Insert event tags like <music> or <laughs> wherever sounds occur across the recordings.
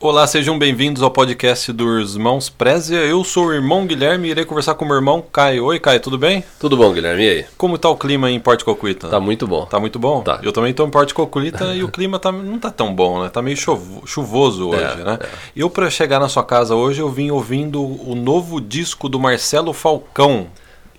Olá, sejam bem-vindos ao podcast dos Irmãos Prézia. Eu sou o irmão Guilherme e irei conversar com o meu irmão Caio. Oi, Caio, tudo bem? Tudo bom, Guilherme? E aí? Como tá o clima em Porto Cocuita? Tá muito bom. Tá muito bom? Tá. Eu também tô em Porto Cocuita <laughs> e o clima tá, não tá tão bom, né? Tá meio chuvo- chuvoso hoje, É, né? é. Eu, pra chegar na sua casa hoje, eu vim ouvindo o novo disco do Marcelo Falcão.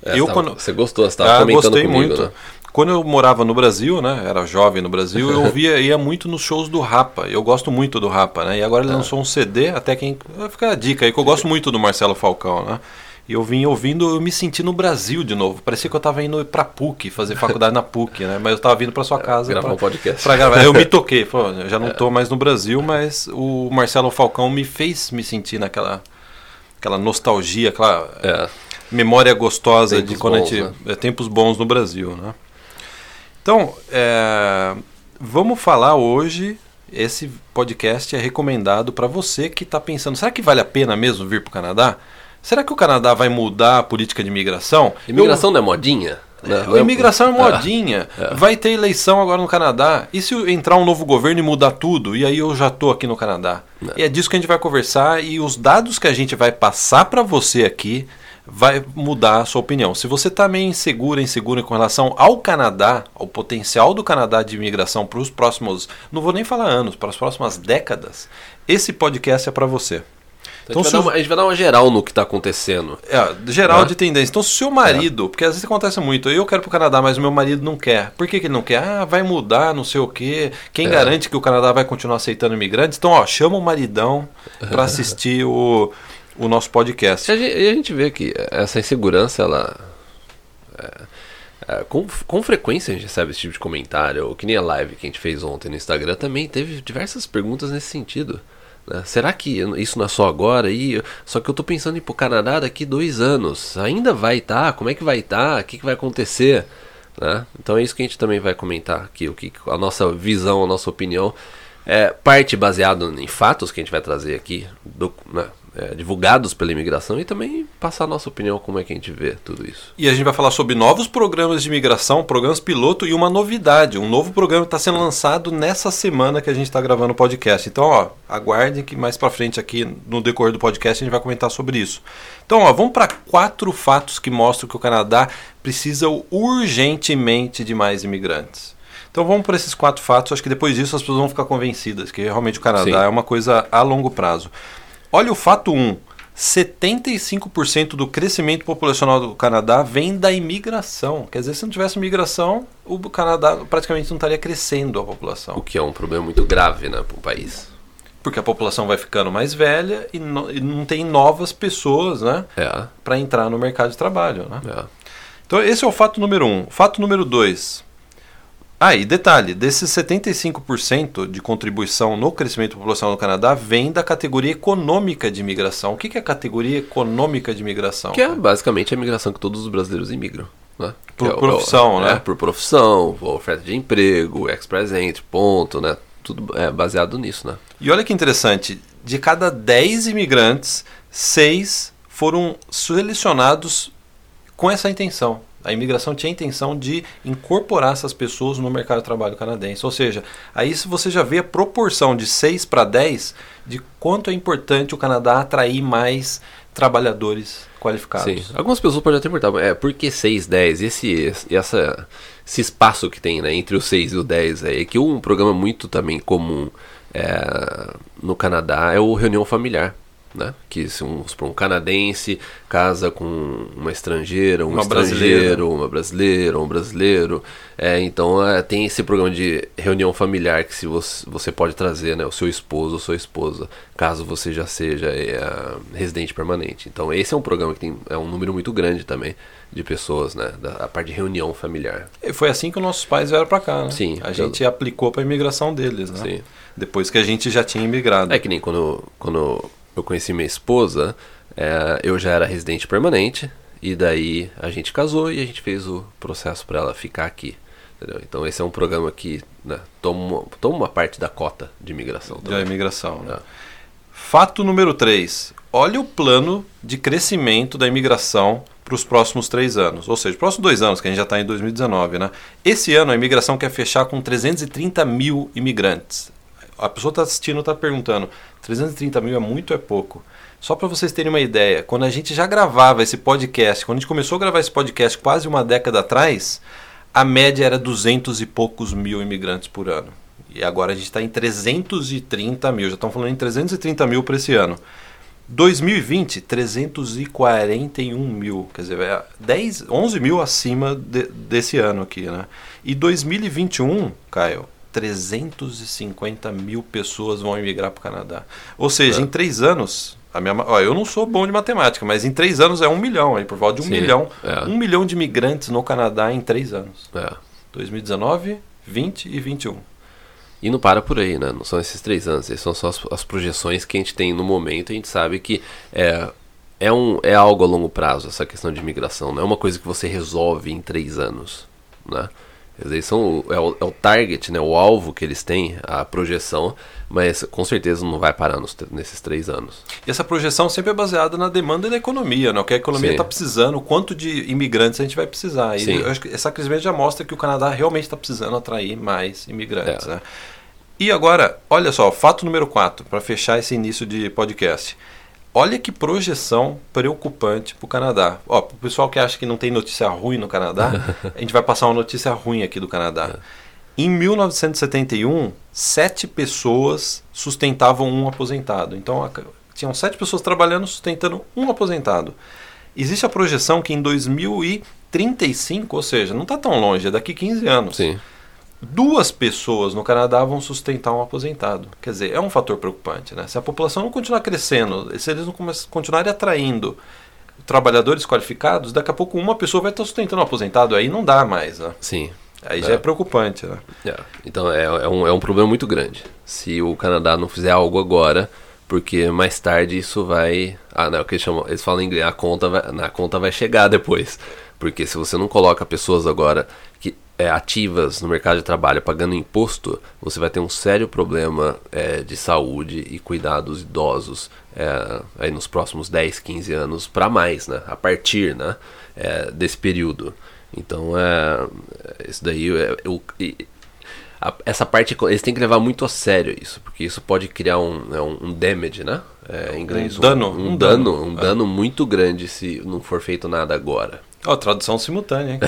É, eu, você tava- quando... Você gostou, você estava Ah, comentando gostei comigo, muito. né? Quando eu morava no Brasil, né? Era jovem no Brasil, eu <laughs> via, ia muito nos shows do Rapa. Eu gosto muito do Rapa, né? E agora ele lançou um CD, até quem. Vai ficar a dica aí, que eu gosto muito do Marcelo Falcão, né? E eu vim ouvindo, eu me senti no Brasil de novo. Parecia que eu tava indo pra PUC, fazer faculdade na PUC, né? Mas eu tava vindo pra sua casa. gravar um podcast. Pra gravar. Eu me <laughs> toquei. Pô, eu já não tô mais no Brasil, mas o Marcelo Falcão me fez me sentir naquela aquela nostalgia, aquela É. memória gostosa Tempos de quando bons, a gente. né? é, tempos bons no Brasil, né? Então, é, vamos falar hoje. Esse podcast é recomendado para você que está pensando: será que vale a pena mesmo vir para o Canadá? Será que o Canadá vai mudar a política de imigração? Imigração não é modinha? Né? Eu, a imigração é Ah, modinha. Vai ter eleição agora no Canadá. E se entrar um novo governo e mudar tudo? E aí eu já tô aqui no Canadá. E é disso que a gente vai conversar e os dados que a gente vai passar para você aqui vai mudar a sua opinião. Se você está meio inseguro, inseguro com relação ao Canadá, ao potencial do Canadá de imigração para os próximos, não vou nem falar anos, para as próximas décadas, esse podcast é para você. Então, a, gente se vai o- dar uma, a gente vai dar uma geral no que está acontecendo. é, geral Né? de tendência. Então, se o seu marido, porque às vezes acontece muito, eu quero pro Canadá, mas o meu marido não quer. Por que, que ele não quer? Ah, vai mudar, não sei o quê. Quem É. garante que o Canadá vai continuar aceitando imigrantes? Então, ó, chama o maridão para assistir o, o nosso podcast. E a gente, a gente vê que essa insegurança, ela. é, é, com, com frequência a gente recebe esse tipo de comentário, ou que nem a live que a gente fez ontem no Instagram também teve diversas perguntas nesse sentido. né? Será que isso não é só agora? E, só que eu tô pensando em ir pro Canadá daqui dois anos. Ainda vai estar? Como é que vai estar? O que, que vai acontecer? né? Então é isso que a gente também vai comentar aqui, o que a nossa visão, a nossa opinião. É, parte baseado em fatos que a gente vai trazer aqui, do- né, é, divulgados pela imigração, e também passar a nossa opinião, como é que a gente vê tudo isso. E a gente vai falar sobre novos programas de imigração, programas piloto e uma novidade. Um novo programa está sendo lançado nessa semana que a gente está gravando o podcast. Então, ó, aguardem que mais para frente aqui no decorrer do podcast a gente vai comentar sobre isso. Então, ó, vamos para quatro fatos que mostram que o Canadá precisa urgentemente de mais imigrantes. Então vamos para esses quatro fatos. Acho que depois disso as pessoas vão ficar convencidas que realmente o Canadá Sim. é uma coisa a longo prazo. Olha o fato 1. 75% do crescimento populacional do Canadá vem da imigração. Quer dizer, se não tivesse imigração, o Canadá praticamente não estaria crescendo a população. O que é um problema muito grave né, para o país. Porque a população vai ficando mais velha e, no- e não tem novas pessoas né, É, para entrar no mercado de trabalho. Né? é. Então esse é o fato número um. Fato número dois. Ah, e detalhe, desses 75% de contribuição no crescimento populacional do Canadá vem da categoria econômica de imigração. O que é a categoria econômica de imigração? Que é basicamente a imigração que todos os brasileiros imigram. Né? Por é profissão, é, né? É, por profissão, oferta de emprego, ex-presente, ponto, né? Tudo é baseado nisso, né? E olha que interessante, de cada 10 imigrantes, 6 foram selecionados com essa intenção. A imigração tinha a intenção de incorporar essas pessoas no mercado de trabalho canadense. Ou seja, aí você já vê a proporção de 6 para 10 de quanto é importante o Canadá atrair mais trabalhadores qualificados. Sim. Algumas pessoas podem até perguntar, é, por que 6, 10? Esse, esse, essa, esse espaço que tem né, entre o 6 e o 10 é que um programa muito também comum é, no Canadá é o reunião familiar. Né? Que se um, um canadense casa com uma estrangeira, um Uma estrangeiro, brasileira. uma brasileira, um brasileiro. É, então é, tem esse programa de reunião familiar que se você, você pode trazer né, o seu esposo ou sua esposa, caso você já seja é, residente permanente. Então esse é um programa que tem é um número muito grande também de pessoas, né? Da a parte de reunião familiar. E foi assim que os nossos pais vieram para cá, né? Sim. A gente aplicou para a imigração deles, né? Sim. Depois que a gente já tinha imigrado. É que nem quando, quando eu conheci minha esposa, é, eu já era residente permanente, e daí a gente casou e a gente fez o processo para ela ficar aqui. entendeu? Então esse é um programa que né, toma, uma- toma uma parte da cota de imigração. da imigração. Né? É. Fato número 3. Olha o plano de crescimento da imigração para os próximos três anos. Ou seja, próximos dois anos, que a gente já está em 2019. Né? Esse ano a imigração quer fechar com 330 mil imigrantes. A pessoa está assistindo está perguntando: 330 mil é muito ou é pouco? Só para vocês terem uma ideia, quando a gente já gravava esse podcast, quando a gente começou a gravar esse podcast quase uma década atrás, a média era 200 e poucos mil imigrantes por ano. E agora a gente está em 330 mil, já estão falando em 330 mil para esse ano. 2020, 341 mil, quer dizer, 10, 11 mil acima de, desse ano aqui, né? E 2021, Caio, 350 mil pessoas vão emigrar para o Canadá. Ou seja, é. em três anos, a minha, ó, eu não sou bom de matemática, mas em três anos é um milhão, aí por volta de um Sim, milhão. É. Um milhão de imigrantes no Canadá em três anos. É. 2019, 20 e 21. E não para por aí, né? Não são esses três anos, essas são só as, as projeções que a gente tem no momento. A gente sabe que é, é, um, é algo a longo prazo essa questão de imigração. Não é uma coisa que você resolve em três anos, né? Eles são é o, é o target, né? O alvo que eles têm, a projeção, mas com certeza não vai parar nos, nesses três anos. E essa projeção sempre é baseada na demanda da economia, né? O que a economia está precisando, o quanto de imigrantes a gente vai precisar. E eu acho que essa crise já mostra que o Canadá realmente está precisando atrair mais imigrantes. É. Né? E agora, olha só, fato número 4, para fechar esse início de podcast. Olha que projeção preocupante para o Canadá. Ó, o pessoal que acha que não tem notícia ruim no Canadá, <laughs> a gente vai passar uma notícia ruim aqui do Canadá. É. Em 1971, sete pessoas sustentavam um aposentado. Então, tinham sete pessoas trabalhando sustentando um aposentado. Existe a projeção que em 2035, ou seja, não está tão longe, é daqui 15 anos. Sim duas pessoas no Canadá vão sustentar um aposentado. Quer dizer, é um fator preocupante. Né? Se a população não continuar crescendo, se eles não continuarem atraindo trabalhadores qualificados, daqui a pouco uma pessoa vai estar sustentando um aposentado, aí não dá mais. Né? Sim. Aí é. já é preocupante. Né? É. Então é, é, um, é um problema muito grande. Se o Canadá não fizer algo agora, porque mais tarde isso vai. Ah, não, o que eles chamam, eles falam em inglês, a conta vai, na conta vai chegar depois. Porque se você não coloca pessoas agora que é, ativas no mercado de trabalho pagando imposto, você vai ter um sério problema é, de saúde e cuidados idosos é, aí nos próximos 10, 15 anos para mais, né? A partir né? É, desse período. Então, é, isso daí, é, eu, a, essa parte, eles têm que levar muito a sério isso, porque isso pode criar um, é, um, um damage, né? É, em inglês, um, dano. Um, um dano, dano, um dano muito grande se não for feito nada agora. Ó, oh, tradução simultânea, hein?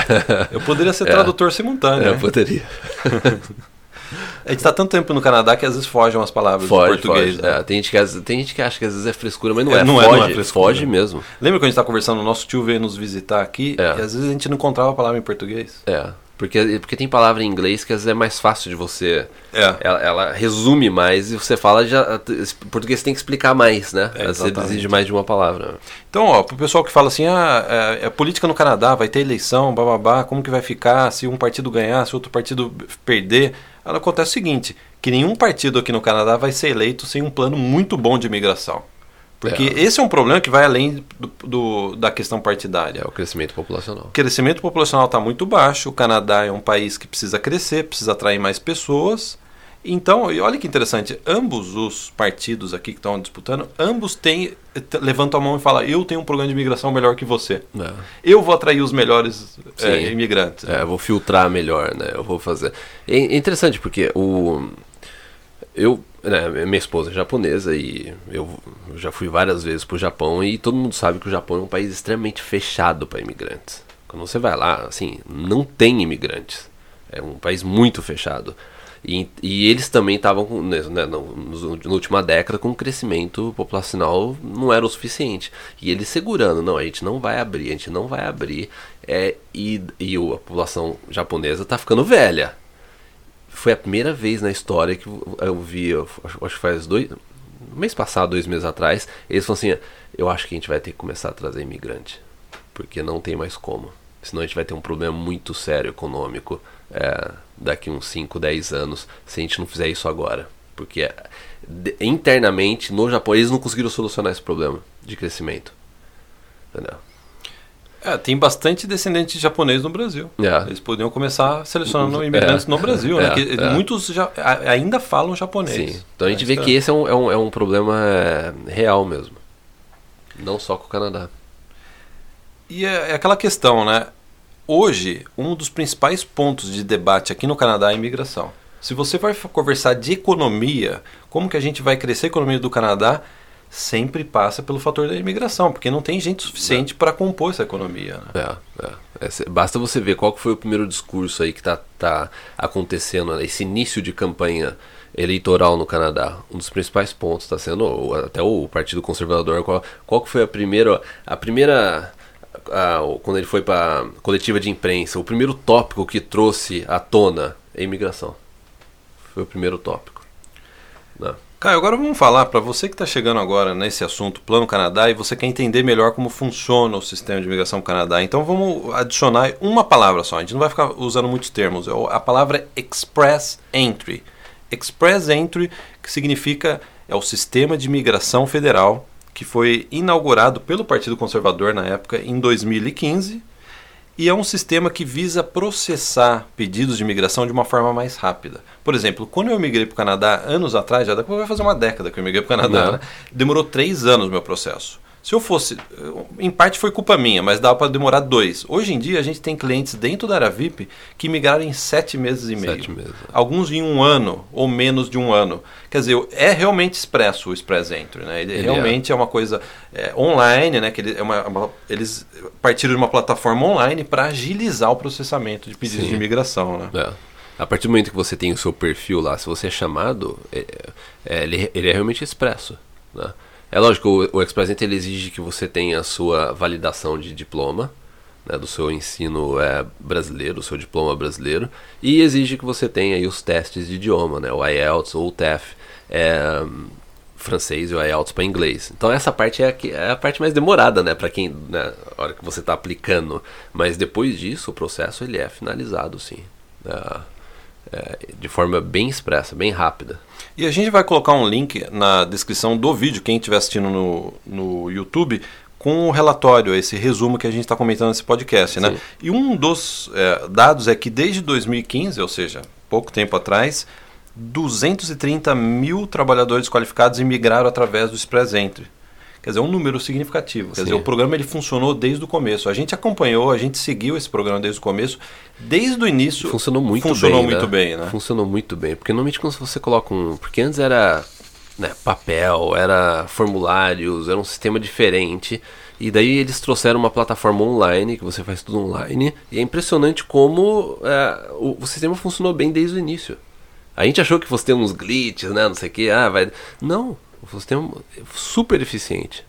<laughs> Eu poderia ser é. tradutor simultâneo. Eu poderia. <laughs> A gente está tanto tempo no Canadá que às vezes fogem umas palavras foge, do português. Foge. Né? É, tem, gente que, tem gente que acha que às vezes é frescura, mas não é. é não foge, é, não é frescura. Foge mesmo. Lembra quando a gente está conversando, o nosso tio veio nos visitar aqui é. e às vezes a gente não encontrava a palavra em português? É. Porque, porque tem palavra em inglês que às vezes é mais fácil de você. É. Ela, ela resume mais e você fala já. português tem que explicar mais, né? É, você exige mais de uma palavra. Então, ó, pro pessoal que fala assim, ah, é, é, política no Canadá, vai ter eleição, bababá, como que vai ficar se um partido ganhar, se outro partido perder? Ela acontece o seguinte: que nenhum partido aqui no Canadá vai ser eleito sem um plano muito bom de imigração. Porque é. esse é um problema que vai além do, do, da questão partidária. É o crescimento populacional. O crescimento populacional está muito baixo. O Canadá é um país que precisa crescer, precisa atrair mais pessoas. Então, e olha que interessante, ambos os partidos aqui que estão disputando, ambos têm, levantam a mão e falam, eu tenho um programa de imigração melhor que você. É. Eu vou atrair os melhores é, imigrantes. É, eu vou filtrar melhor, né? Eu vou fazer. É interessante porque o eu né, minha esposa é japonesa e eu já fui várias vezes pro Japão e todo mundo sabe que o Japão é um país extremamente fechado para imigrantes. Quando você vai lá, assim, não tem imigrantes. É um país muito fechado. E, e eles também estavam, né, né na última década, com um crescimento populacional não era o suficiente. E eles segurando, não, a gente não vai abrir, a gente não vai abrir. É, e, e a população japonesa está ficando velha foi a primeira vez na história que eu vi, eu acho que faz dois. mês passado, dois meses atrás, eles falaram assim: eu acho que a gente vai ter que começar a trazer imigrante. Porque não tem mais como. Senão a gente vai ter um problema muito sério econômico é, daqui uns 5, 10 anos se a gente não fizer isso agora. Porque internamente no Japão eles não conseguiram solucionar esse problema de crescimento. Entendeu? É, tem bastante descendente japonês no Brasil. É. Eles poderiam começar selecionando é. imigrantes é. no Brasil, né? Que é. muitos já, ainda falam japonês. Sim. Então a gente vê que esse é um, é um, é um problema é, real mesmo. Não só com o Canadá. E é, aquela questão, né? Hoje, um dos principais pontos de debate aqui no Canadá é a imigração. Se você vai conversar de economia, como que a gente vai crescer a economia do Canadá, sempre passa pelo fator da imigração, porque não tem gente suficiente para compor essa economia. Né? É, é. É, basta você ver qual foi o primeiro discurso aí que está tá acontecendo, esse início de campanha eleitoral no Canadá. Um dos principais pontos está sendo até o Partido Conservador. Qual, qual foi a primeira, a primeira a, quando ele foi para coletiva de imprensa, o primeiro tópico que trouxe à tona a imigração. Foi o primeiro tópico. Não. Caio, agora vamos falar para você que está chegando agora nesse assunto Plano Canadá e você quer entender melhor como funciona o sistema de imigração Canadá. Então vamos adicionar uma palavra só. A gente não vai ficar usando muitos termos. É a palavra é Express Entry. Express Entry, que significa é o sistema de imigração federal que foi inaugurado pelo Partido Conservador na época em 2015 e é um sistema que visa processar pedidos de imigração de uma forma mais rápida. Por exemplo, quando eu migrei para o Canadá anos atrás, já vai fazer uma década que eu migrei para o Canadá, né? demorou três anos o meu processo. Se eu fosse, em parte foi culpa minha, mas dava para demorar dois. Hoje em dia a gente tem clientes dentro da Aravip que migraram em sete meses e meio. Sete meses. É. Alguns em um ano ou menos de um ano. Quer dizer, é realmente expresso o Express Entry, né? Ele, Ele realmente é. é. uma coisa é, online, né? Que ele, é uma, uma, eles partiram de uma plataforma online para agilizar o processamento de pedidos Sim. de imigração, né? É. A partir do momento que você tem o seu perfil lá, se você é chamado, é, é, ele, ele é realmente expresso, né? É lógico, o, o ele exige que você tenha a sua validação de diploma, né, do seu ensino é, brasileiro, o seu diploma brasileiro, e exige que você tenha aí os testes de idioma, né, o IELTS ou o TEF, é, francês e o IELTS para inglês. Então essa parte é a, é a parte mais demorada, né, para quem, né, a hora que você está aplicando. Mas depois disso, o processo ele é finalizado, sim. Né, é, de forma bem expressa, bem rápida. E a gente vai colocar um link na descrição do vídeo, quem estiver assistindo no, no YouTube, com o relatório, esse resumo que a gente está comentando nesse podcast. Né? E um dos é, dados é que desde 2015, ou seja, pouco tempo atrás, 230 mil trabalhadores qualificados imigraram através do Express Entry. Quer dizer, é um número significativo. Quer Sim. dizer, o programa ele funcionou desde o começo. A gente acompanhou, a gente seguiu esse programa desde o começo. Desde o início. Funcionou muito funcionou bem. Muito né? bem né? Funcionou muito bem. Porque normalmente quando você coloca um. Porque antes era né, papel, era formulários, era um sistema diferente. E daí eles trouxeram uma plataforma online, que você faz tudo online. E é impressionante como é, o, o sistema funcionou bem desde o início. A gente achou que fosse ter uns glitches, né? Não sei o que. Ah, vai. Não. O sistema é super eficiente.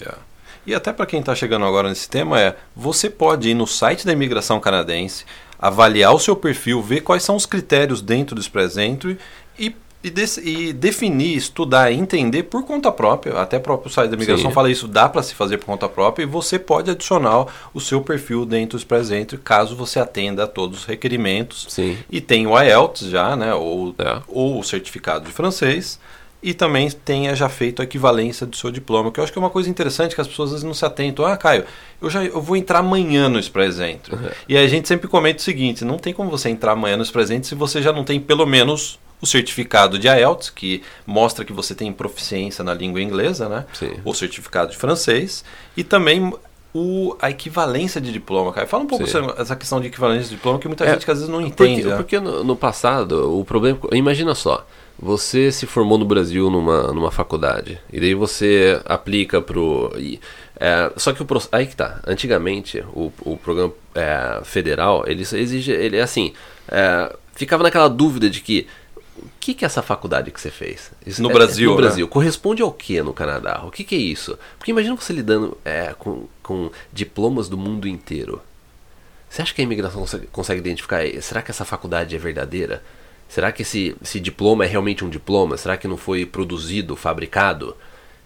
Yeah. E até para quem está chegando agora nesse tema é, você pode ir no site da imigração canadense, avaliar o seu perfil, ver quais são os critérios dentro do Express Entry e, e, de, e definir, estudar, entender por conta própria. Até o próprio site da imigração Sim. fala isso, dá para se fazer por conta própria e você pode adicionar o seu perfil dentro do Express Entry caso você atenda a todos os requerimentos. Sim. E tem o IELTS já, né, ou, é. ou o certificado de francês e também tenha já feito a equivalência do seu diploma, que eu acho que é uma coisa interessante que as pessoas às vezes não se atentam. Ah, Caio, eu já eu vou entrar amanhã no Expresente. Uhum. E a gente sempre comenta o seguinte: não tem como você entrar amanhã no Expresente se você já não tem pelo menos o certificado de IELTS, que mostra que você tem proficiência na língua inglesa, né? Sim. O certificado de francês e também o, a equivalência de diploma, Caio. Fala um pouco sobre essa questão de equivalência de diploma que muita é, gente que às vezes não entende. Porque, né? porque no, no passado, o problema. Imagina só você se formou no Brasil numa, numa faculdade e daí você aplica pro é, só que o aí que tá antigamente o, o programa é, federal ele exige ele é assim é, ficava naquela dúvida de que o que, que é essa faculdade que você fez? Isso, no Brasil. No Brasil. Né? Corresponde ao que no Canadá? O que, que é isso? Porque imagina você lidando é, com, com diplomas do mundo inteiro. Você acha que a imigração consegue, consegue identificar? Será que essa faculdade é verdadeira? Será que esse, esse diploma é realmente um diploma? Será que não foi produzido, fabricado?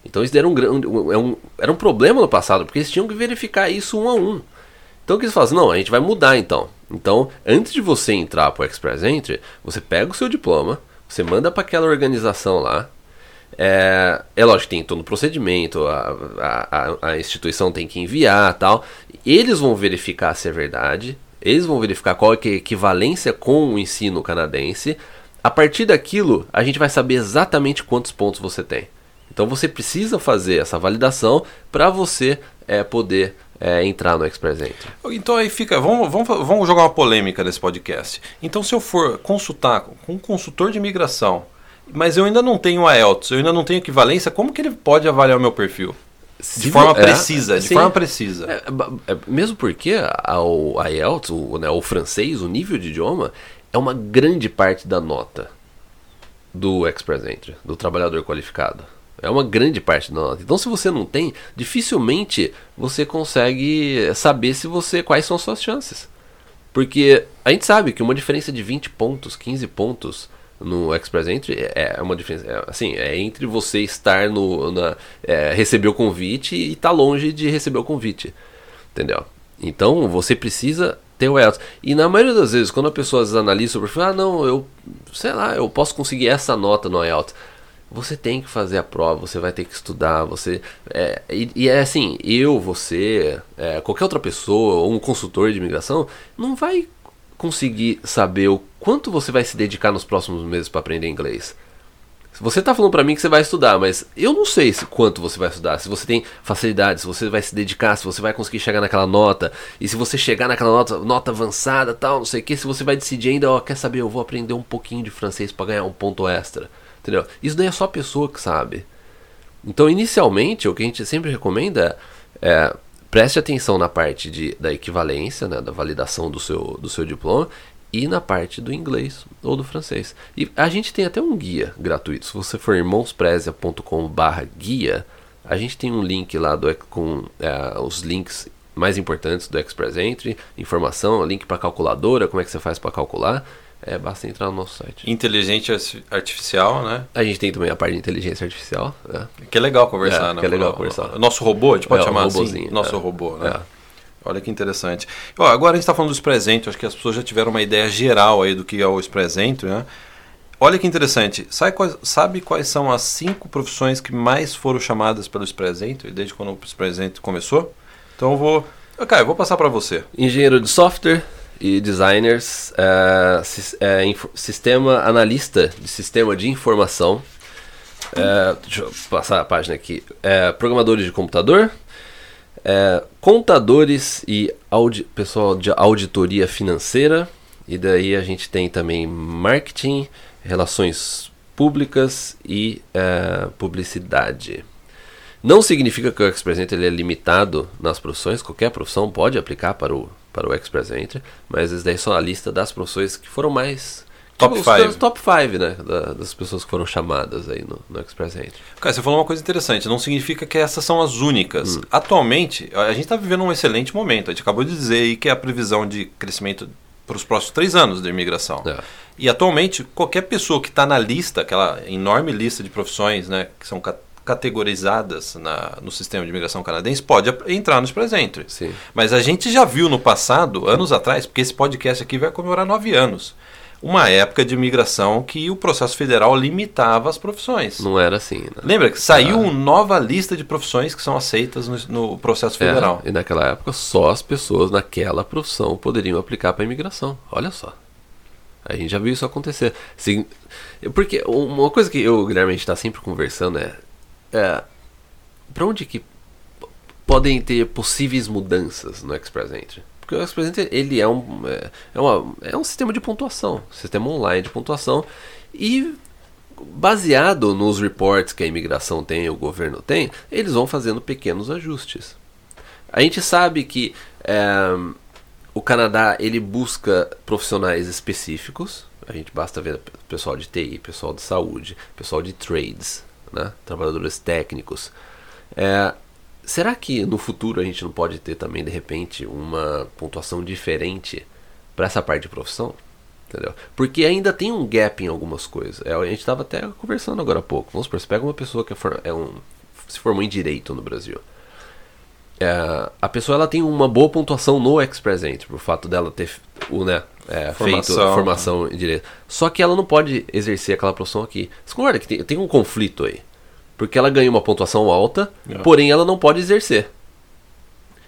Então isso era um, é um, era um problema no passado, porque eles tinham que verificar isso um a um. Então o que eles fazem? Não, a gente vai mudar então. Então, antes de você entrar para o Express Entry, você pega o seu diploma, você manda para aquela organização lá. É, é lógico que tem todo o procedimento, a, a, a instituição tem que enviar tal. Eles vão verificar se é verdade. Eles vão verificar qual é a equivalência com o ensino canadense. A partir daquilo, a gente vai saber exatamente quantos pontos você tem. Então você precisa fazer essa validação para você é, poder é, entrar no Express Entry. Então aí fica, vamos, vamos, vamos jogar uma polêmica nesse podcast. Então se eu for consultar com um consultor de imigração, mas eu ainda não tenho a IELTS, eu ainda não tenho equivalência, como que ele pode avaliar o meu perfil? De forma é, precisa, de sim. forma precisa. É, é, mesmo porque a, a IELTS, o, né, o francês, o nível de idioma, é uma grande parte da nota do Express Entry, do trabalhador qualificado. É uma grande parte da nota. Então, se você não tem, dificilmente você consegue saber se você quais são as suas chances. Porque a gente sabe que uma diferença de 20 pontos, 15 pontos no Express Entry é, é uma diferença. É, assim, é entre você estar no. Na, é, receber o convite e estar tá longe de receber o convite. Entendeu? Então você precisa ter o IELTS. E na maioria das vezes, quando as pessoas analisam o ah, não, eu sei lá, eu posso conseguir essa nota no IELTS. Você tem que fazer a prova, você vai ter que estudar, você. É, e, e, é assim, eu, você, é, qualquer outra pessoa, ou um consultor de imigração, não vai conseguir saber o quanto você vai se dedicar nos próximos meses para aprender inglês. Você está falando para mim que você vai estudar, mas eu não sei se, quanto você vai estudar, se você tem facilidade, se você vai se dedicar, se você vai conseguir chegar naquela nota, e se você chegar naquela nota, nota avançada, tal, não sei o que, se você vai decidir ainda, ó, quer saber, eu vou aprender um pouquinho de francês para ganhar um ponto extra, entendeu? Isso daí é só a pessoa que sabe. Então, inicialmente, o que a gente sempre recomenda é preste atenção na parte de, da equivalência, né, da validação do seu, do seu diploma e na parte do inglês ou do francês. E a gente tem até um guia gratuito. Se você for irmãosprezia.com/guia, a gente tem um link lá do, com é, os links mais importantes do Express Entry, informação, link para calculadora, como é que você faz para calcular. É, basta entrar no nosso site. Inteligência artificial, né? A gente tem também a parte de inteligência artificial. Né? Que é legal conversar, é, né? Que é legal conversar. Nosso robô, a gente pode é, chamar assim? Nosso é. robô, né? É. Olha que interessante. Ó, agora a gente está falando dos presentes, acho que as pessoas já tiveram uma ideia geral aí do que é o presente, né? Olha que interessante. Sabe quais, sabe quais são as cinco profissões que mais foram chamadas pelo presente desde quando o presente começou? Então eu vou. Cara, eu vou passar para você. Engenheiro de software e designers, é, é, sistema analista de sistema de informação. É, deixa eu passar a página aqui. É, programadores de computador, é, contadores e audi pessoal de auditoria financeira. E daí a gente tem também marketing, relações públicas e é, publicidade. Não significa que o Express ele é limitado nas profissões, qualquer profissão pode aplicar para o, para o Express Entry, mas isso daí são a lista das profissões que foram mais Top 5. Tipo, top 5, né? Da, das pessoas que foram chamadas aí no, no Express Entry. Cara, você falou uma coisa interessante. Não significa que essas são as únicas. Hum. Atualmente, a gente está vivendo um excelente momento. A gente acabou de dizer aí que é a previsão de crescimento para os próximos três anos da imigração. É. E atualmente, qualquer pessoa que está na lista, aquela enorme lista de profissões né, que são categorizadas na, no sistema de imigração canadense, pode entrar no Express Entry. Sim. Mas a gente já viu no passado, anos atrás, porque esse podcast aqui vai comemorar nove anos uma época de imigração que o processo federal limitava as profissões. Não era assim. Né? Lembra que saiu ah. uma nova lista de profissões que são aceitas no, no processo é, federal. É, e naquela época só as pessoas naquela profissão poderiam aplicar para a imigração. Olha só. A gente já viu isso acontecer. Porque uma coisa que eu, Guilherme, está sempre conversando é, é para onde que podem ter possíveis mudanças no Express Entry? Porque o Express Entry, ele é um, é, é, uma, é um sistema de pontuação, sistema online de pontuação. E baseado nos reports que a imigração tem, o governo tem, eles vão fazendo pequenos ajustes. A gente sabe que é, o Canadá ele busca profissionais específicos. A gente basta ver pessoal de TI, pessoal de saúde, pessoal de trades, né? trabalhadores técnicos. É, Será que no futuro a gente não pode ter também, de repente, uma pontuação diferente para essa parte de profissão? Entendeu? Porque ainda tem um gap em algumas coisas. É, a gente estava até conversando agora há pouco. Vamos supor, você pega uma pessoa que é, é um, se formou em Direito no Brasil. É, a pessoa ela tem uma boa pontuação no Express Entry, por fato dela ter o, né, é, feito formação em Direito. Só que ela não pode exercer aquela profissão aqui. Você concorda que tem, tem um conflito aí? Porque ela ganha uma pontuação alta, é. porém ela não pode exercer.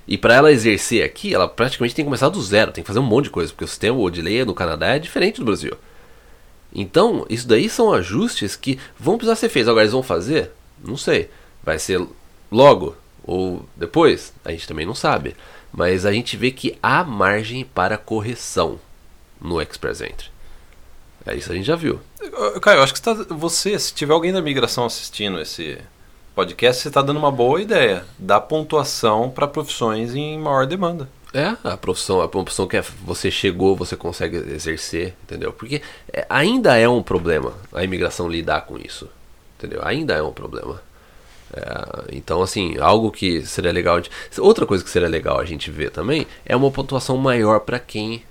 E para ela exercer aqui, ela praticamente tem que começar do zero, tem que fazer um monte de coisa, porque o sistema de lei no Canadá é diferente do Brasil. Então, isso daí são ajustes que vão precisar ser feitos. Agora, eles vão fazer? Não sei. Vai ser logo ou depois? A gente também não sabe. Mas a gente vê que há margem para correção no Express Entry. É isso a gente já viu. Caio, acho que você, tá, você, se tiver alguém da migração assistindo esse podcast, você está dando uma boa ideia. Dá pontuação para profissões em maior demanda. É, a profissão, a profissão que é, você chegou, você consegue exercer, entendeu? Porque é, ainda é um problema a imigração lidar com isso, entendeu? Ainda é um problema. É, então, assim, algo que seria legal. De, outra coisa que seria legal a gente ver também é uma pontuação maior para quem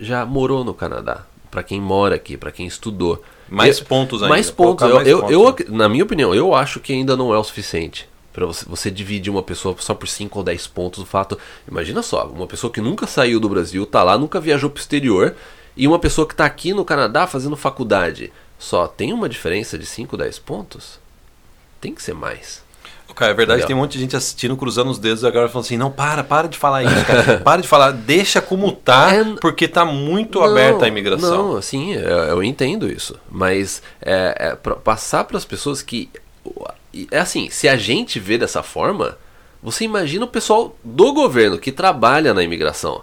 já morou no Canadá, para quem mora aqui, para quem estudou. Mais pontos ainda. Mais pontos. Eu, mais eu, pontos. eu, na minha opinião, eu acho que ainda não é o suficiente para você, você dividir uma pessoa só por 5 ou 10 pontos. O fato, imagina só, uma pessoa que nunca saiu do Brasil, tá lá, nunca viajou pro exterior, e uma pessoa que tá aqui no Canadá fazendo faculdade. Só tem uma diferença de 5, 10 pontos? Tem que ser mais. Cara, é verdade, Entendeu? tem um monte de gente assistindo, cruzando os dedos e agora falando assim: não, para, para de falar isso, cara. <laughs> para de falar, deixa como tá, é... porque tá muito não, aberta a imigração. Não, assim, eu, eu entendo isso. Mas é, é pra passar para as pessoas que. É assim, se a gente vê dessa forma, você imagina o pessoal do governo que trabalha na imigração.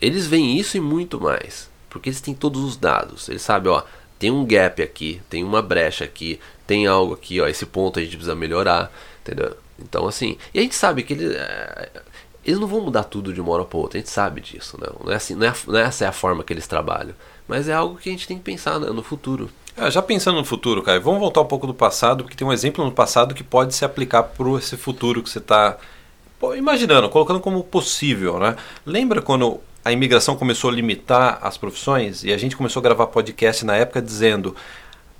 Eles veem isso e muito mais. Porque eles têm todos os dados. Eles sabem, ó, tem um gap aqui, tem uma brecha aqui, tem algo aqui, ó, esse ponto a gente precisa melhorar. Entendeu? Então, assim. E a gente sabe que eles. É, eles não vão mudar tudo de uma hora para outra, a gente sabe disso. Não, não, é assim, não, é, não é essa é a forma que eles trabalham. Mas é algo que a gente tem que pensar né, no futuro. É, já pensando no futuro, cara, vamos voltar um pouco do passado, porque tem um exemplo no passado que pode se aplicar para esse futuro que você está imaginando, colocando como possível, né? Lembra quando a imigração começou a limitar as profissões e a gente começou a gravar podcast na época dizendo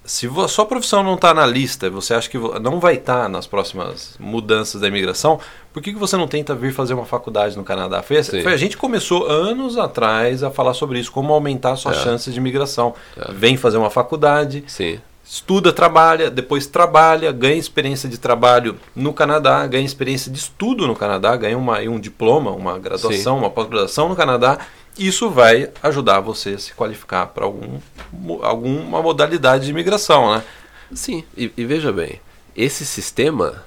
se a sua profissão não está na lista, você acha que não vai estar tá nas próximas mudanças da imigração, por que, que você não tenta vir fazer uma faculdade no Canadá? Foi, foi a gente começou anos atrás a falar sobre isso, como aumentar suas é. chances de imigração. É. Vem fazer uma faculdade, Sim. Estuda, trabalha, depois trabalha, ganha experiência de trabalho no Canadá, ganha experiência de estudo no Canadá, ganha uma, um diploma, uma graduação, Sim. uma pós-graduação no Canadá isso vai ajudar você a se qualificar para algum, alguma modalidade de imigração, né? Sim, e, e veja bem, esse sistema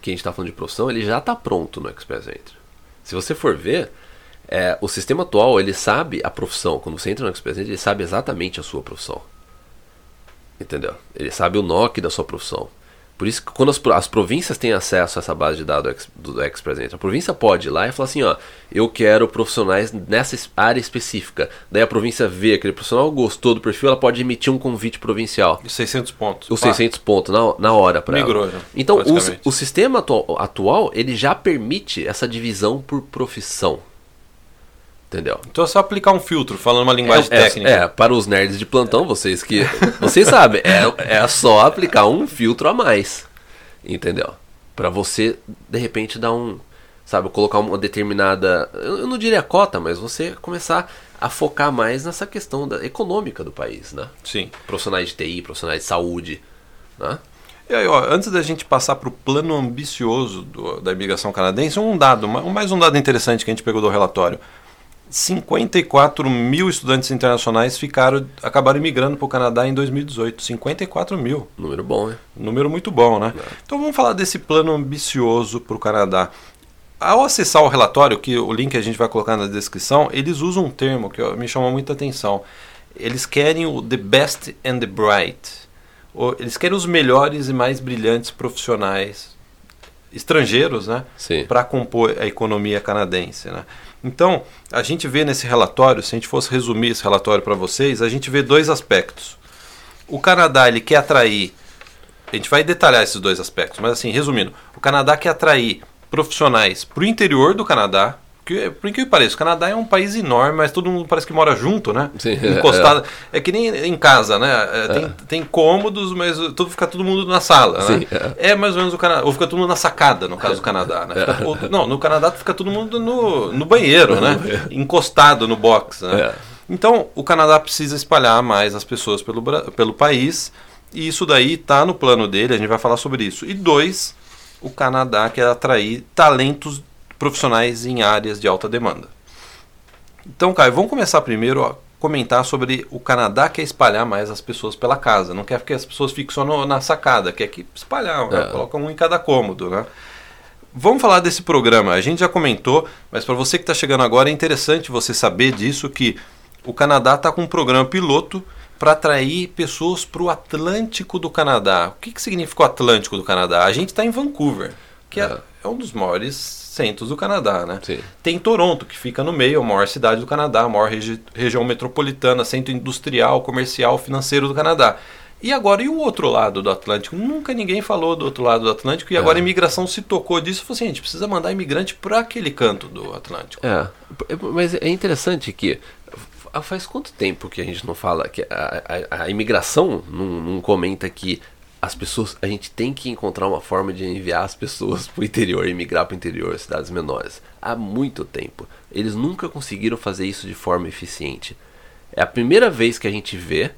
que a gente está falando de profissão, ele já está pronto no Express Entry. Se você for ver, é, o sistema atual, ele sabe a profissão. Quando você entra no Express Entry, ele sabe exatamente a sua profissão. Entendeu? Ele sabe o NOC da sua profissão. Por isso que quando as, as, províncias têm acesso a essa base de dados do, do Express a província pode ir lá e falar assim, ó, eu quero profissionais nessa área específica. Daí a província vê aquele profissional, gostou do perfil, ela pode emitir um convite provincial. Os 600 pontos. Os 600 pontos na, na hora para Migrou já, Então, o, o sistema atual, atual, ele já permite essa divisão por profissão. Entendeu? Então é só aplicar um filtro, falando uma linguagem é, técnica. É, para os nerds de plantão, vocês que. Vocês sabem, é, é só aplicar um filtro a mais. Entendeu? Para você, de repente, dar um. Sabe, colocar uma determinada. Eu não diria cota, mas você começar a focar mais nessa questão da, econômica do país, né? Sim. Profissionais de TI, profissionais de saúde, né? E aí, ó, antes da gente passar para o plano ambicioso do, da imigração canadense, um dado, mais um dado interessante que a gente pegou do relatório. 54 mil estudantes internacionais ficaram, acabaram migrando para o Canadá em 2018. 54 mil. Número bom, né? Número muito bom, né? É. Então vamos falar desse plano ambicioso para o Canadá. Ao acessar o relatório, que o link a gente vai colocar na descrição, eles usam um termo que me chamou muita atenção. Eles querem o the best and the bright. Eles querem os melhores e mais brilhantes profissionais estrangeiros, né? Para compor a economia canadense, né? Então, a gente vê nesse relatório, se a gente fosse resumir esse relatório para vocês, a gente vê dois aspectos. O Canadá ele quer atrair, a gente vai detalhar esses dois aspectos, mas assim, resumindo, o Canadá quer atrair profissionais para o interior do Canadá, que, por incrível que pareça, o Canadá é um país enorme, mas todo mundo parece que mora junto, né? Sim, <laughs> Encostado. É. é. que nem em casa, né? É, tem, é. tem cômodos, mas tudo fica todo mundo na sala, né? Sim, é. é. mais ou menos o Canadá. Ou fica todo mundo na sacada, no caso do Canadá, né? Fica, <laughs> ou, não, no Canadá fica todo mundo no, no banheiro, né? Encostado no box, né? Então, o Canadá precisa espalhar mais as pessoas pelo, pelo país, e isso daí está no plano dele, a gente vai falar sobre isso. E dois, o Canadá quer atrair talentos profissionais em áreas de alta demanda. Então, Caio, vamos começar primeiro ó, comentar sobre o Canadá quer espalhar mais as pessoas pela casa, não quer que as pessoas fiquem só no, na sacada, quer que espalhar, né? É. coloca um em cada cômodo, né? Vamos falar desse programa. A gente já comentou, mas para você que está chegando agora é interessante você saber disso que o Canadá está com um programa piloto para atrair pessoas para o Atlântico do Canadá. O que, que significa o Atlântico do Canadá? A gente está em Vancouver, que é, É. é um dos maiores centros do Canadá, né? Sim. Tem Toronto, que fica no meio, a maior cidade do Canadá, a maior regi- região metropolitana, centro industrial, comercial, financeiro do Canadá. E agora, e o outro lado do Atlântico? Nunca ninguém falou do outro lado do Atlântico e agora a imigração se tocou disso e falou assim: a gente precisa mandar imigrante para aquele canto do Atlântico. É, mas é interessante que fa- faz quanto tempo que a gente não fala que a, a- a imigração não, não comenta que as pessoas a gente tem que encontrar uma forma de enviar as pessoas para o interior, emigrar para o interior, cidades menores. Há muito tempo. Eles nunca conseguiram fazer isso de forma eficiente. É a primeira vez que a gente vê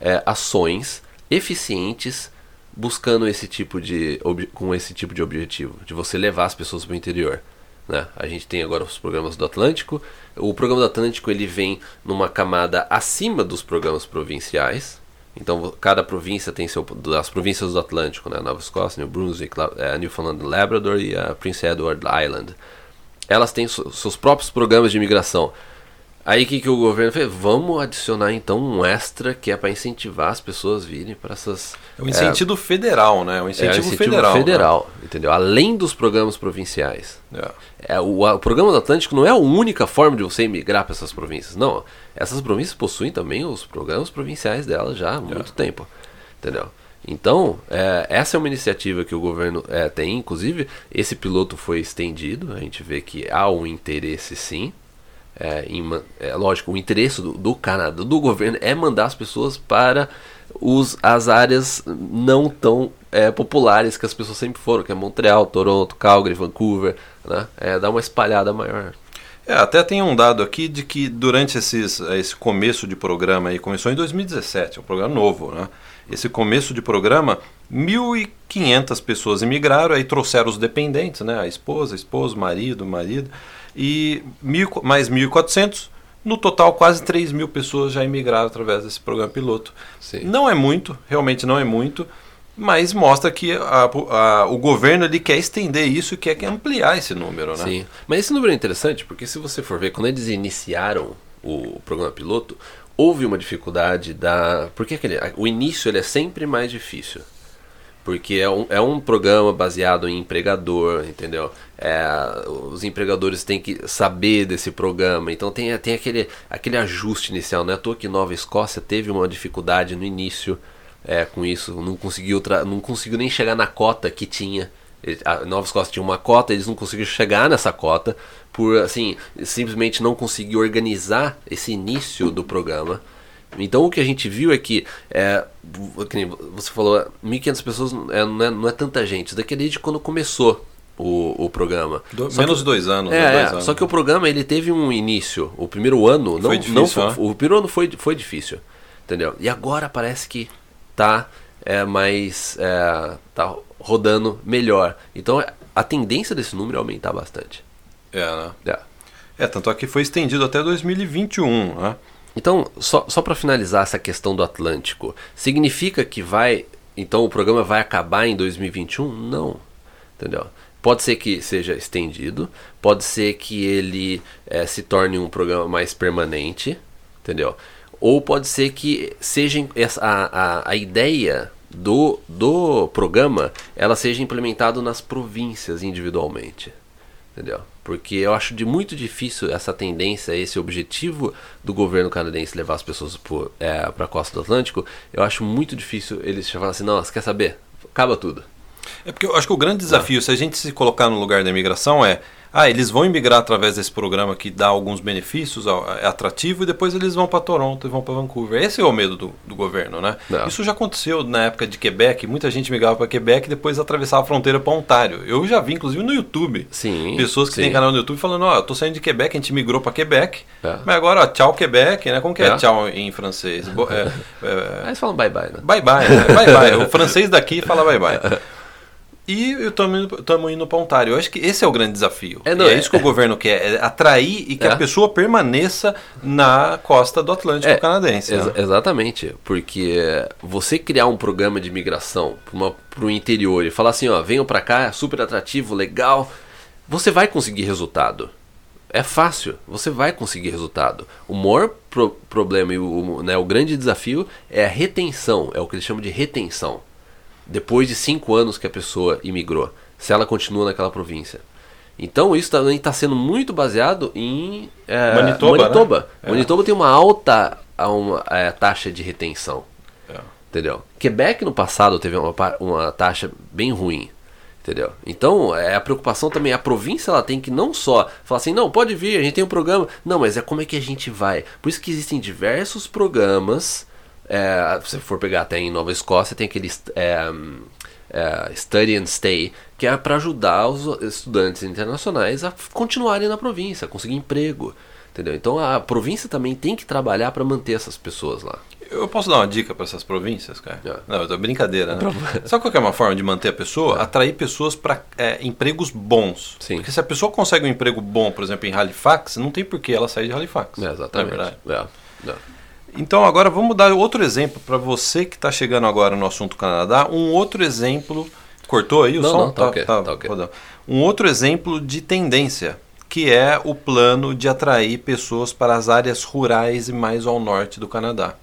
é, ações eficientes buscando esse tipo de com esse tipo de objetivo, de você levar as pessoas para o interior. Né? A gente tem agora os programas do Atlântico. O programa do Atlântico ele vem numa camada acima dos programas provinciais. Então cada província tem seu das províncias do Atlântico, né? Nova Escócia, New Brunswick, eh, Newfoundland, and Labrador e a Prince Edward Island. Elas têm seus próprios programas de imigração. Aí o que, que o governo fez? Vamos adicionar então um extra que é para incentivar as pessoas a virem para essas É um incentivo federal, né? É um é, incentivo, é um incentivo federal. né? federal, entendeu? Além dos programas provinciais. É. É, o, a- o programa do Atlântico não é a única forma de você emigrar para essas províncias. Não. Essas províncias possuem também os programas provinciais delas já há muito tempo. Entendeu? Então, é, essa é uma iniciativa que o governo é, tem. Inclusive, esse piloto foi estendido. A gente vê que há um interesse sim. É, em é, lógico, o interesse do, do Canadá, do governo, é mandar as pessoas para os, as áreas não tão é, populares que as pessoas sempre foram, que é Montreal, Toronto, Calgary, Vancouver, né? É, dar uma espalhada maior. É, até tem um dado aqui de que durante esses, esse começo de programa aí, começou em 2017, é um programa novo, né? Esse começo de programa, 1.500 pessoas imigraram, aí trouxeram os dependentes, né? A esposa, esposo, marido, marido, e mil, mais 1.400, no total quase 3 mil pessoas já imigraram através desse programa piloto. Sim. Não é muito, realmente não é muito, mas mostra que a- a- o governo ele quer estender isso e quer ampliar esse número, né? Sim. Mas esse número é interessante porque se você for ver, quando eles iniciaram o programa piloto, houve uma dificuldade da. Porque aquele, o início ele é sempre mais difícil. Porque é um, é um programa baseado em empregador, entendeu? É, os empregadores têm que saber desse programa, então tem, tem aquele, aquele ajuste inicial. Não é à toa que Nova Escócia teve uma dificuldade no início é, com isso, não conseguiu, não conseguiu nem chegar na cota que tinha. A Nova Escócia tinha uma cota, eles não conseguiram chegar nessa cota por assim simplesmente não conseguir organizar esse início do programa. Então o que a gente viu é que, é, que você falou, 1.500 pessoas é, não, é, não é tanta gente. Isso daqui é desde quando começou o, o programa. Do- menos que- dois anos. é, né? Dois é, anos. só que o programa ele teve um início. O primeiro ano não Foi não difícil, foi, né? o primeiro ano foi, foi difícil, entendeu? E agora parece que tá é, mais é, tá rodando melhor. Então a tendência desse número é aumentar bastante. É, né? É. É, tanto é que foi estendido até 2021, né? Então, só, só para finalizar essa questão do Atlântico, significa que vai. Então o programa vai acabar em 2021? Não. Entendeu? Pode ser que seja estendido, pode ser que ele eh, se torne um programa mais permanente, entendeu? Ou pode ser que seja a, a, a ideia do, do programa ela seja implementada nas províncias individualmente. Entendeu? Porque eu acho de muito difícil essa tendência, esse objetivo do governo canadense levar as pessoas para a costa do Atlântico. Eu acho muito difícil eles falarem assim: não, você quer saber? Acaba tudo. É porque eu acho que o grande desafio, se a gente se colocar no lugar da imigração, é. Ah, eles vão imigrar através desse programa que dá alguns benefícios, é atrativo, e depois eles vão para Toronto e vão para Vancouver. Esse é o medo do, do governo, né? Não. Isso já aconteceu na época de Quebec, muita gente migrava para Quebec e depois atravessava a fronteira para Ontário. Eu já vi, inclusive, no YouTube. Sim. Pessoas que sim. têm canal no YouTube falando, ó, eu tô saindo de Quebec, a gente migrou para Quebec, É. mas agora, ó, tchau Quebec, né? Como que é, É. tchau em francês? É, <laughs> é, Aí eles falam bye bye, né? Bye bye, né? bye bye. O francês daqui fala bye bye. <laughs> E estamos indo para Ontário. Eu acho que esse é o grande desafio. É, não, é, é- isso que o governo quer, é atrair e que É. a pessoa permaneça na costa do Atlântico É, canadense. né? Exa- exatamente, porque você criar um programa de imigração para o interior e falar assim, ó, venham para cá, é super atrativo, legal, você vai conseguir resultado. É fácil, você vai conseguir resultado. O maior pro- problema e o, né, o grande desafio é a retenção, é o que eles chamam de retenção. Depois de cinco anos que a pessoa imigrou, se ela continua naquela província. Então isso também está sendo muito baseado em é, Manitoba, né? Manitoba. É. Manitoba tem uma alta a uma, é, taxa de retenção. É. Entendeu? Quebec no passado teve uma, uma taxa bem ruim. Entendeu? Então, é a preocupação também, a província ela tem que não só falar assim, não, pode vir, a gente tem um programa. Não, mas é como é que a gente vai. Por isso que existem diversos programas. É, se for pegar até em Nova Escócia, tem aquele é, é, Study and Stay, que é para ajudar os estudantes internacionais a continuarem na província, a conseguir emprego. Entendeu? Então a província também tem que trabalhar para manter essas pessoas lá. Eu posso dar uma dica para essas províncias, cara? É. Não, é brincadeira, né? <laughs> Sabe qual é uma forma de manter a pessoa? Atrair pessoas para empregos bons. Sim. Porque se a pessoa consegue um emprego bom, por exemplo, em Halifax, não tem por que ela sair de Halifax. É, exatamente. Não é verdade? É, é. Então agora vamos dar outro exemplo para você que está chegando agora no assunto Canadá. Um outro exemplo. Cortou aí o Não, som? não, tá ok, tá ok. rodando. Um outro exemplo de tendência, que é o plano de atrair pessoas para as áreas rurais e mais ao norte do Canadá.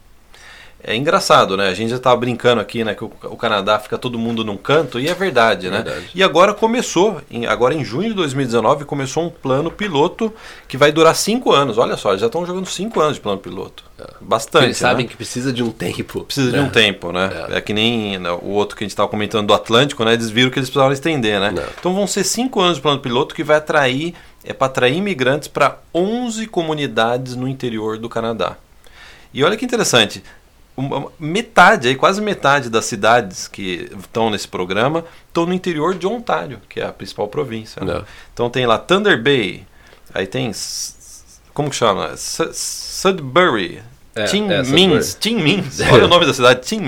É engraçado, né? A gente já estava brincando aqui, né? Que o, o Canadá fica todo mundo num canto, e é verdade, né? Verdade. E agora começou, em- agora em junho de 2019, começou um plano piloto que vai durar cinco anos. Olha só, já estão jogando cinco anos de plano piloto. Bastante. Eles sabem né? que precisa de um tempo. Precisa de um tempo, né? É. que nem né, o outro que a gente estava comentando do Atlântico, né? Eles viram que eles precisavam estender, né? Então vão ser cinco anos de plano piloto que vai atrair, é para atrair imigrantes para 11 comunidades no interior do Canadá. E olha que interessante, uma- metade, aí quase metade das cidades que estão nesse programa estão no interior de Ontário, que é a principal província. né? Não. Então tem lá Thunder Bay, aí tem S- como que chama? Su- Sudbury, É, Tim é, Mins, Tim Mins, <laughs> olha o nome da cidade, Tim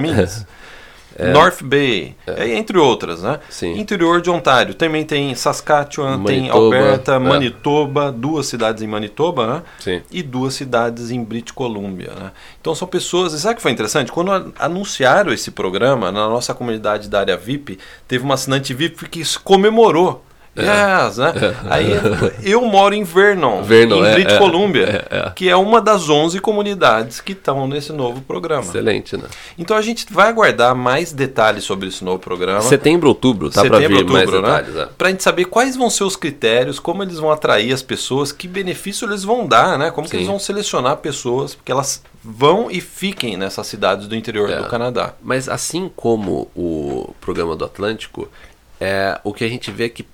Mins. North Bay, é, entre outras, né? Sim. Interior de Ontário, também tem Saskatchewan, tem Manitoba, Alberta, é. Manitoba, duas cidades em Manitoba, né? Sim. E duas cidades em British Columbia, né? Então são pessoas, e sabe o que foi interessante? Quando anunciaram esse programa, na nossa comunidade da área VIP, teve uma assinante VIP que se comemorou. Yes, né? Aí eu moro em Vernon, Vernon, em é, British é, Columbia, é, é. que é uma das 11 comunidades que estão nesse novo programa. Excelente, né? Então a gente vai aguardar mais detalhes sobre esse novo programa. Setembro, outubro, tá pra vir mais detalhes. né? né? Pra gente saber quais vão ser os critérios, como eles vão atrair as pessoas, que benefício eles vão dar, né? Como que Sim. eles vão selecionar pessoas, porque elas vão e fiquem nessas cidades do interior É. do Canadá. Mas assim como o programa do Atlântico, é, o que a gente vê é que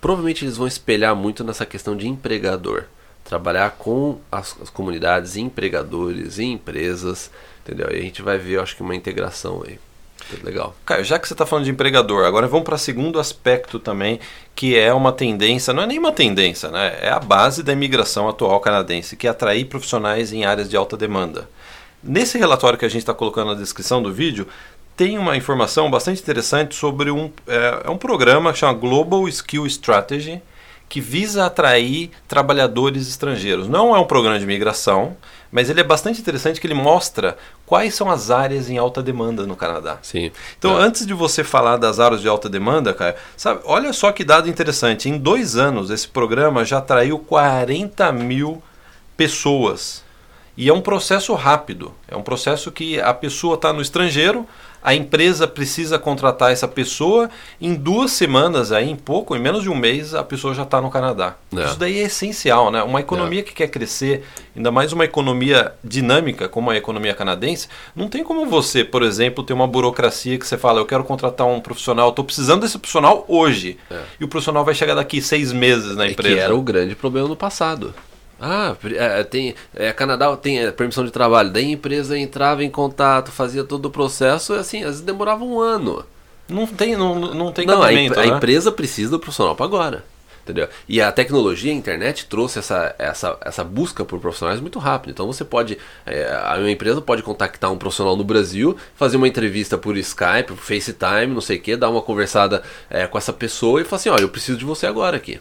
provavelmente eles vão espelhar muito nessa questão de empregador. Trabalhar com as, as comunidades, empregadores e empresas, entendeu? E a gente vai ver, acho que uma integração aí. Legal. Caio, já que você está falando de empregador, agora vamos para segundo aspecto também, que é uma tendência, não é nem uma tendência, né? É a base da imigração atual canadense, que é atrair profissionais em áreas de alta demanda. Nesse relatório que a gente está colocando na descrição do vídeo, tem uma informação bastante interessante sobre um, é, é um programa que chama Global Skill Strategy, que visa atrair trabalhadores estrangeiros. Não é um programa de imigração, mas ele é bastante interessante que ele mostra quais são as áreas em alta demanda no Canadá. Sim. Então, É. antes de você falar das áreas de alta demanda, cara, sabe, olha só que dado interessante. Em dois anos, esse programa já atraiu 40 mil pessoas. E é um processo rápido. É um processo que a pessoa está no estrangeiro, a empresa precisa contratar essa pessoa. Em duas semanas, aí, em pouco, em menos de um mês, a pessoa já está no Canadá. É. Isso daí é essencial, né? Uma economia que quer crescer, ainda mais uma economia dinâmica como a economia canadense, não tem como você, por exemplo, ter uma burocracia que você fala, eu quero contratar um profissional, estou precisando desse profissional hoje. E o profissional vai chegar daqui seis meses na É empresa. que era o grande problema no passado. Ah, é, tem, é, Canadá tem é, permissão de trabalho. Daí a empresa entrava em contato, fazia todo o processo, e assim, às vezes demorava um ano. Não tem, não, não tem Não, a, em- a né? empresa precisa do profissional para agora. Entendeu? E a tecnologia, a internet trouxe essa, essa, essa busca por profissionais muito rápido. Então você pode, é, a minha empresa pode contactar um profissional no Brasil, fazer uma entrevista por Skype, por FaceTime, não sei o que, dar uma conversada é, com essa pessoa e falar assim, olha, eu preciso de você agora aqui.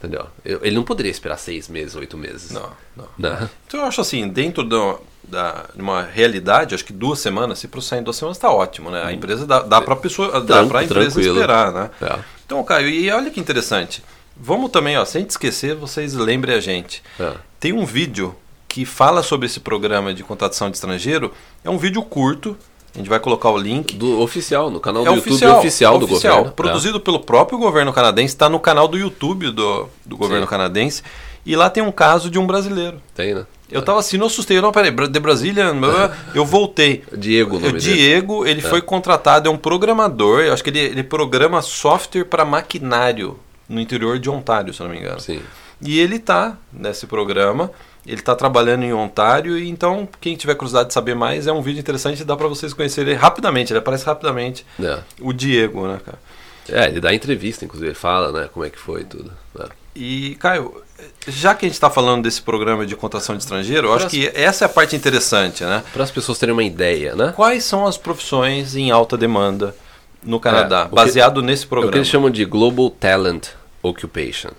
Entendeu? Eu, ele não poderia esperar seis meses, oito meses. Não, não. Né? Então eu acho assim, dentro do, da, de uma realidade, acho que duas semanas, se processar em duas semanas está ótimo, né? A empresa dá, dá para pessoa, dá para a empresa tranquilo. esperar, né? É. Então, Caio, e olha que interessante. Vamos também, ó, sem te esquecer, vocês lembrem a gente. É. Tem um vídeo que fala sobre esse programa de contratação de estrangeiro. É um vídeo curto. A gente vai colocar o link. Do oficial, no canal É do YouTube oficial, do governo. É. Produzido pelo próprio governo canadense. Está no canal do YouTube do, do governo Sim. canadense. E lá tem um caso de um brasileiro. É, tem, né? Eu tava assim, não assustei. Não, peraí, de Brasília. <laughs> Eu voltei. Diego, o nome O dele. Diego, ele foi contratado, é um programador. Eu acho que ele, ele programa software para maquinário no interior de Ontário, se não me engano. Sim. E ele tá nesse programa, ele tá trabalhando em Ontário, e então, quem tiver curiosidade de saber mais, é um vídeo interessante, dá para vocês conhecerem rapidamente, ele aparece rapidamente. É. O Diego, né, cara? É, ele dá entrevista, inclusive, ele fala, né, como é que foi e tudo. É. E, Caio, já que a gente está falando desse programa de contação de estrangeiro, eu acho Pra- que essa é a parte interessante, né? Para as pessoas terem uma ideia, né? Quais são as profissões em alta demanda no Canadá, É, que- baseado nesse É o programa? que eles chamam de Global Talent Occupation.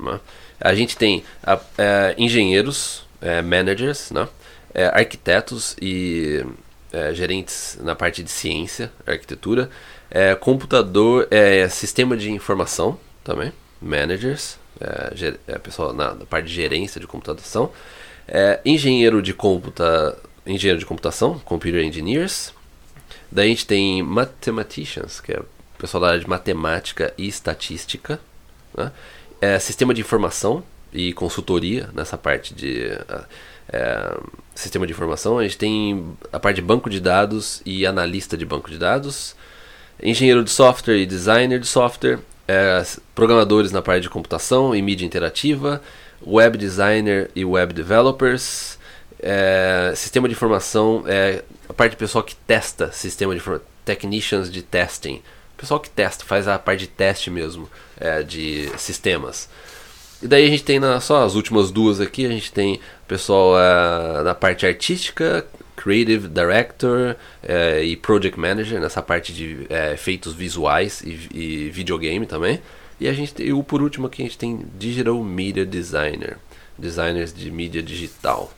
Né? A gente tem a- é, engenheiros, é, managers, né? É, arquitetos e é, gerentes na parte de ciência, arquitetura, é, computador, sistema de informação também, managers, ger- pessoal na, na parte de gerência de computação, engenheiro de computa, engenheiro de computação, computer engineers, Daí a gente tem mathematicians, que é pessoal da área de matemática e estatística. Né? É, sistema de informação e consultoria nessa parte de ah, é, sistema de informação. A gente tem a parte de banco de dados e analista de banco de dados. Engenheiro de software e designer de software. é, programadores na parte de computação e mídia interativa. Web designer e web developers. é, sistema de informação, é, a parte de pessoal que testa sistema de informação, technicians de testing, pessoal que testa, faz a parte de teste mesmo é, de sistemas. E daí a gente tem na, só as últimas duas aqui, a gente tem pessoal é, na parte artística, creative director é, e project manager nessa parte de é, efeitos visuais e, e videogame também. E a gente tem, por último aqui a gente tem digital media designer, designers de mídia digital.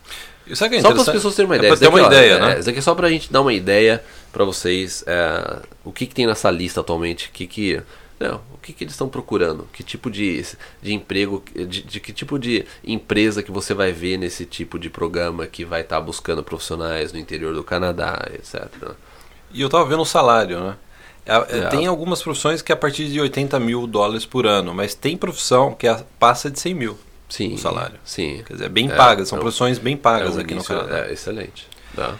É é Só para as pessoas terem uma É ideia. Isso ter uma daqui, ó, ideia, é, né? Isso aqui é só para a gente dar uma ideia para vocês é, o que, que tem nessa lista atualmente, o que que, não, o que, que eles estão procurando, que tipo de, de emprego, de, de que tipo de empresa que você vai ver nesse tipo de programa que vai estar buscando profissionais no interior do Canadá, etc. E eu tava vendo o salário, né? É, é, É. Tem algumas profissões que é a partir de 80 mil dólares por ano, mas tem profissão que é- passa de 100 mil Sim, o salário. Sim. Quer dizer, bem É, pagas, são é um- profissões bem pagas é aqui no início- Canadá. É, excelente. Tá.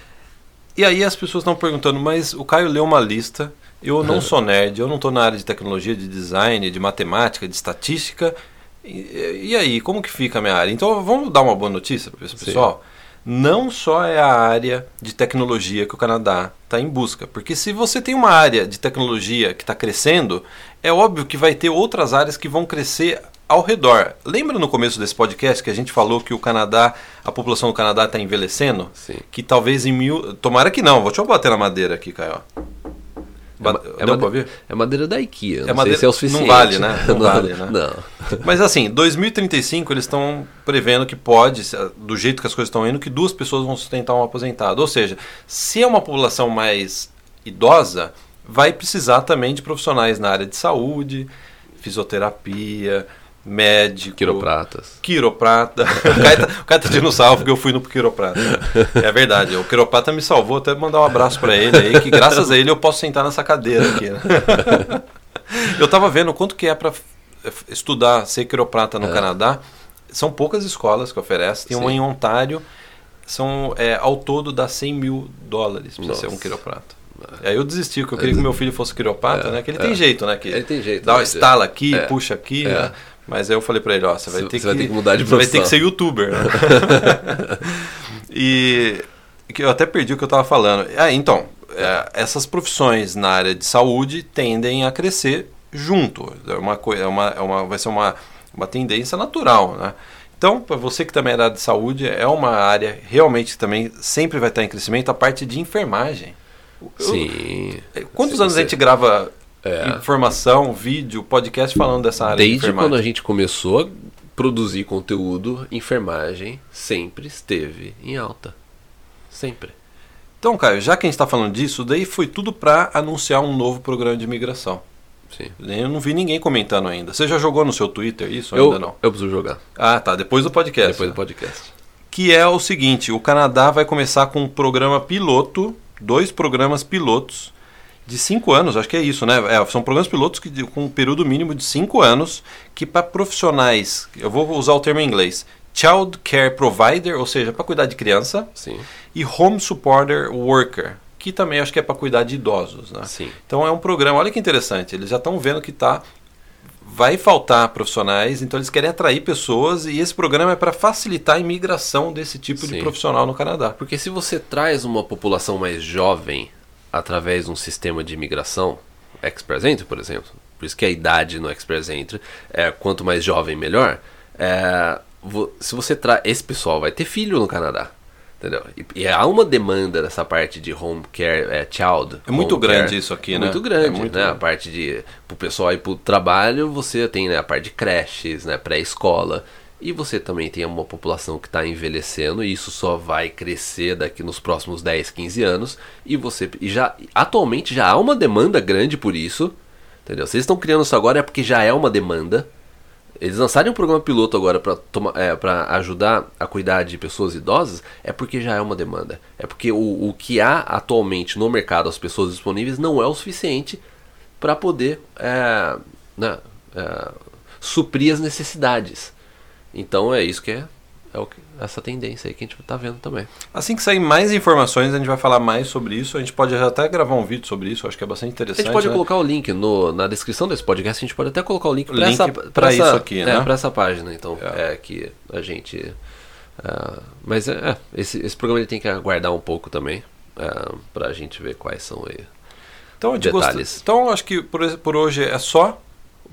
E aí as pessoas estão perguntando, mas o Caio leu uma lista, eu não <laughs> sou nerd, eu não estou na área de tecnologia, de design, de matemática, de estatística. E, e aí, como que fica a minha área? Então vamos dar uma boa notícia para esse Sim. pessoal. Não só é a área de tecnologia que o Canadá está em busca, porque se você tem uma área de tecnologia que está crescendo, é óbvio que vai ter outras áreas que vão crescer ao redor. Lembra no começo desse podcast que a gente falou que o Canadá, a população do Canadá está envelhecendo? Sim. que talvez em mil. Tomara que não, deixa eu bater na madeira aqui, Caio. Ba- É, Deu made- pra ver? é madeira da IKEA. Não É madeira- se é o não suficiente. vale, né? <laughs> Não vale, né? Não. Mas assim, 2035 eles estão prevendo que pode, se- do jeito que as coisas estão indo, que duas pessoas vão sustentar um aposentado. Ou seja, se é uma população mais idosa, vai precisar também de profissionais na área de saúde, fisioterapia, médico. Quiropratas. Quiroprata. <laughs> o cara tá, o tá salvo porque eu fui no quiroprata. É verdade, o quiroprata me salvou, até mandar um abraço pra ele aí, que graças a ele eu posso sentar nessa cadeira aqui. né? <laughs> Eu tava vendo quanto que é pra f- estudar ser quiroprata no É. Canadá. São poucas escolas que oferecem, tem uma Sim. em Ontário, são, é, ao todo dá 100 mil dólares pra ser um quiroprata. Aí eu desisti, porque eu queria que meu filho fosse quiropata, É, né? Que ele é. tem jeito, né? Que Ele tem jeito, Dá uma né? estala aqui, É. puxa aqui, É. né? Mas aí eu falei pra ele, ó, você vai ter você vai que ter que mudar de você vai ter que profissão. ser youtuber. Né? <laughs> e que eu até perdi o que eu tava falando. Ah, então, é, essas profissões na área de saúde tendem a crescer junto. É uma, é uma, é uma, vai ser uma, uma tendência natural, né? Então, para você que também é da área de saúde, é uma área realmente que também sempre vai estar em crescimento, a parte de enfermagem. Sim. Eu, quantos Sim, anos você- a gente grava É. informação, vídeo, podcast falando dessa área de Desde enfermagem? quando a gente começou a produzir conteúdo, enfermagem sempre esteve em alta. Sempre. Então, Caio, já que a gente está falando disso, daí foi tudo para anunciar um novo programa de imigração. Sim. Eu não vi ninguém comentando ainda. Você já jogou no seu Twitter isso Eu, ainda não? eu preciso jogar. Ah, tá. Depois do podcast. Depois do podcast. Que é o seguinte: o Canadá vai começar com um programa piloto, dois programas pilotos de cinco anos, acho que é isso, né? É, são programas pilotos que, de- com um período mínimo de cinco anos, que para profissionais, eu vou usar o termo em inglês, Child Care Provider, ou seja, para cuidar de criança, Sim. e Home Supporter Worker, que também acho que é para cuidar de idosos, né? Sim. Então é um programa, olha que interessante, eles já estão vendo que tá vai faltar profissionais, então eles querem atrair pessoas e esse programa é para facilitar a imigração desse tipo de Sim. profissional no Canadá. Porque se você traz uma população mais jovem através de um sistema de imigração, Express Entry, por exemplo, por isso que a idade no Express Entry é quanto mais jovem melhor, é, se você traz esse pessoal vai ter filho no Canadá. Entendeu? E, e há uma demanda dessa parte de home care, é, child. É muito grande care. isso aqui, É né? Muito grande, É muito né? A grande. parte de pro pessoal ir pro trabalho, você tem né, a parte de creches, né, pré-escola. E você também tem uma população que está envelhecendo e isso só vai crescer daqui nos próximos 10, 15 anos. E você e já atualmente já há uma demanda grande por isso. Entendeu? Eles estão criando isso agora é porque já é uma demanda. Eles lançarem um programa piloto agora para é, ajudar a cuidar de pessoas idosas é porque já é uma demanda. É porque o, o que há atualmente no mercado, as pessoas disponíveis, não é o suficiente para poder é, né, é, suprir as necessidades. Então é isso que é, é o que- essa tendência aí que a gente está vendo também. Assim que sair mais informações, a gente vai falar mais sobre isso. A gente pode até gravar um vídeo sobre isso, acho que é bastante A interessante. gente pode né? colocar o link no, na descrição desse podcast, a gente pode até colocar o link para essa, pra isso essa- aqui, é, né? pra essa página, então. É. É, que a gente. ah, mas é, é, esse, esse programa ele tem que aguardar um pouco também. ah, pra gente ver quais são aí. Então, a gente gosta- Detalhes. então acho que por, por hoje é só.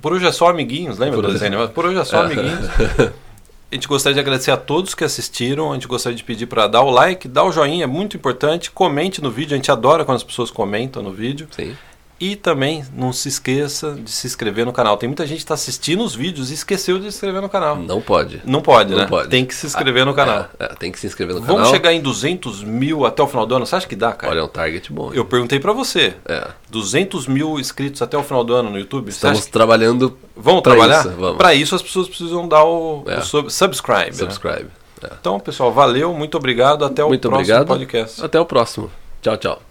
Por hoje é só amiguinhos, lembra Por do desenho? Por hoje é só É. amiguinhos. <laughs> A gente gostaria de agradecer a todos que assistiram. A gente gostaria de pedir para dar o like, dar o joinha, é muito importante. Comente no vídeo, a gente adora quando as pessoas comentam no vídeo. Sim. E também não se esqueça de se inscrever no canal. Tem muita gente que está assistindo os vídeos e esqueceu de se inscrever no canal. Não pode. Não pode, Não né? pode. Tem que se inscrever no canal. É, é, tem que se inscrever no Vamos canal. chegar em 200 mil até o final do ano? Você acha que dá, cara? Olha, é um target bom. Eu perguntei para você. É. 200 mil inscritos até o final do ano no YouTube? Estamos que- trabalhando Vamos trabalhar? vamos. Para isso as pessoas precisam dar o, É. o sub- subscribe. né? subscribe. É. Então, pessoal, valeu, muito obrigado. Até o Muito próximo obrigado. podcast. Até o próximo. Tchau, tchau.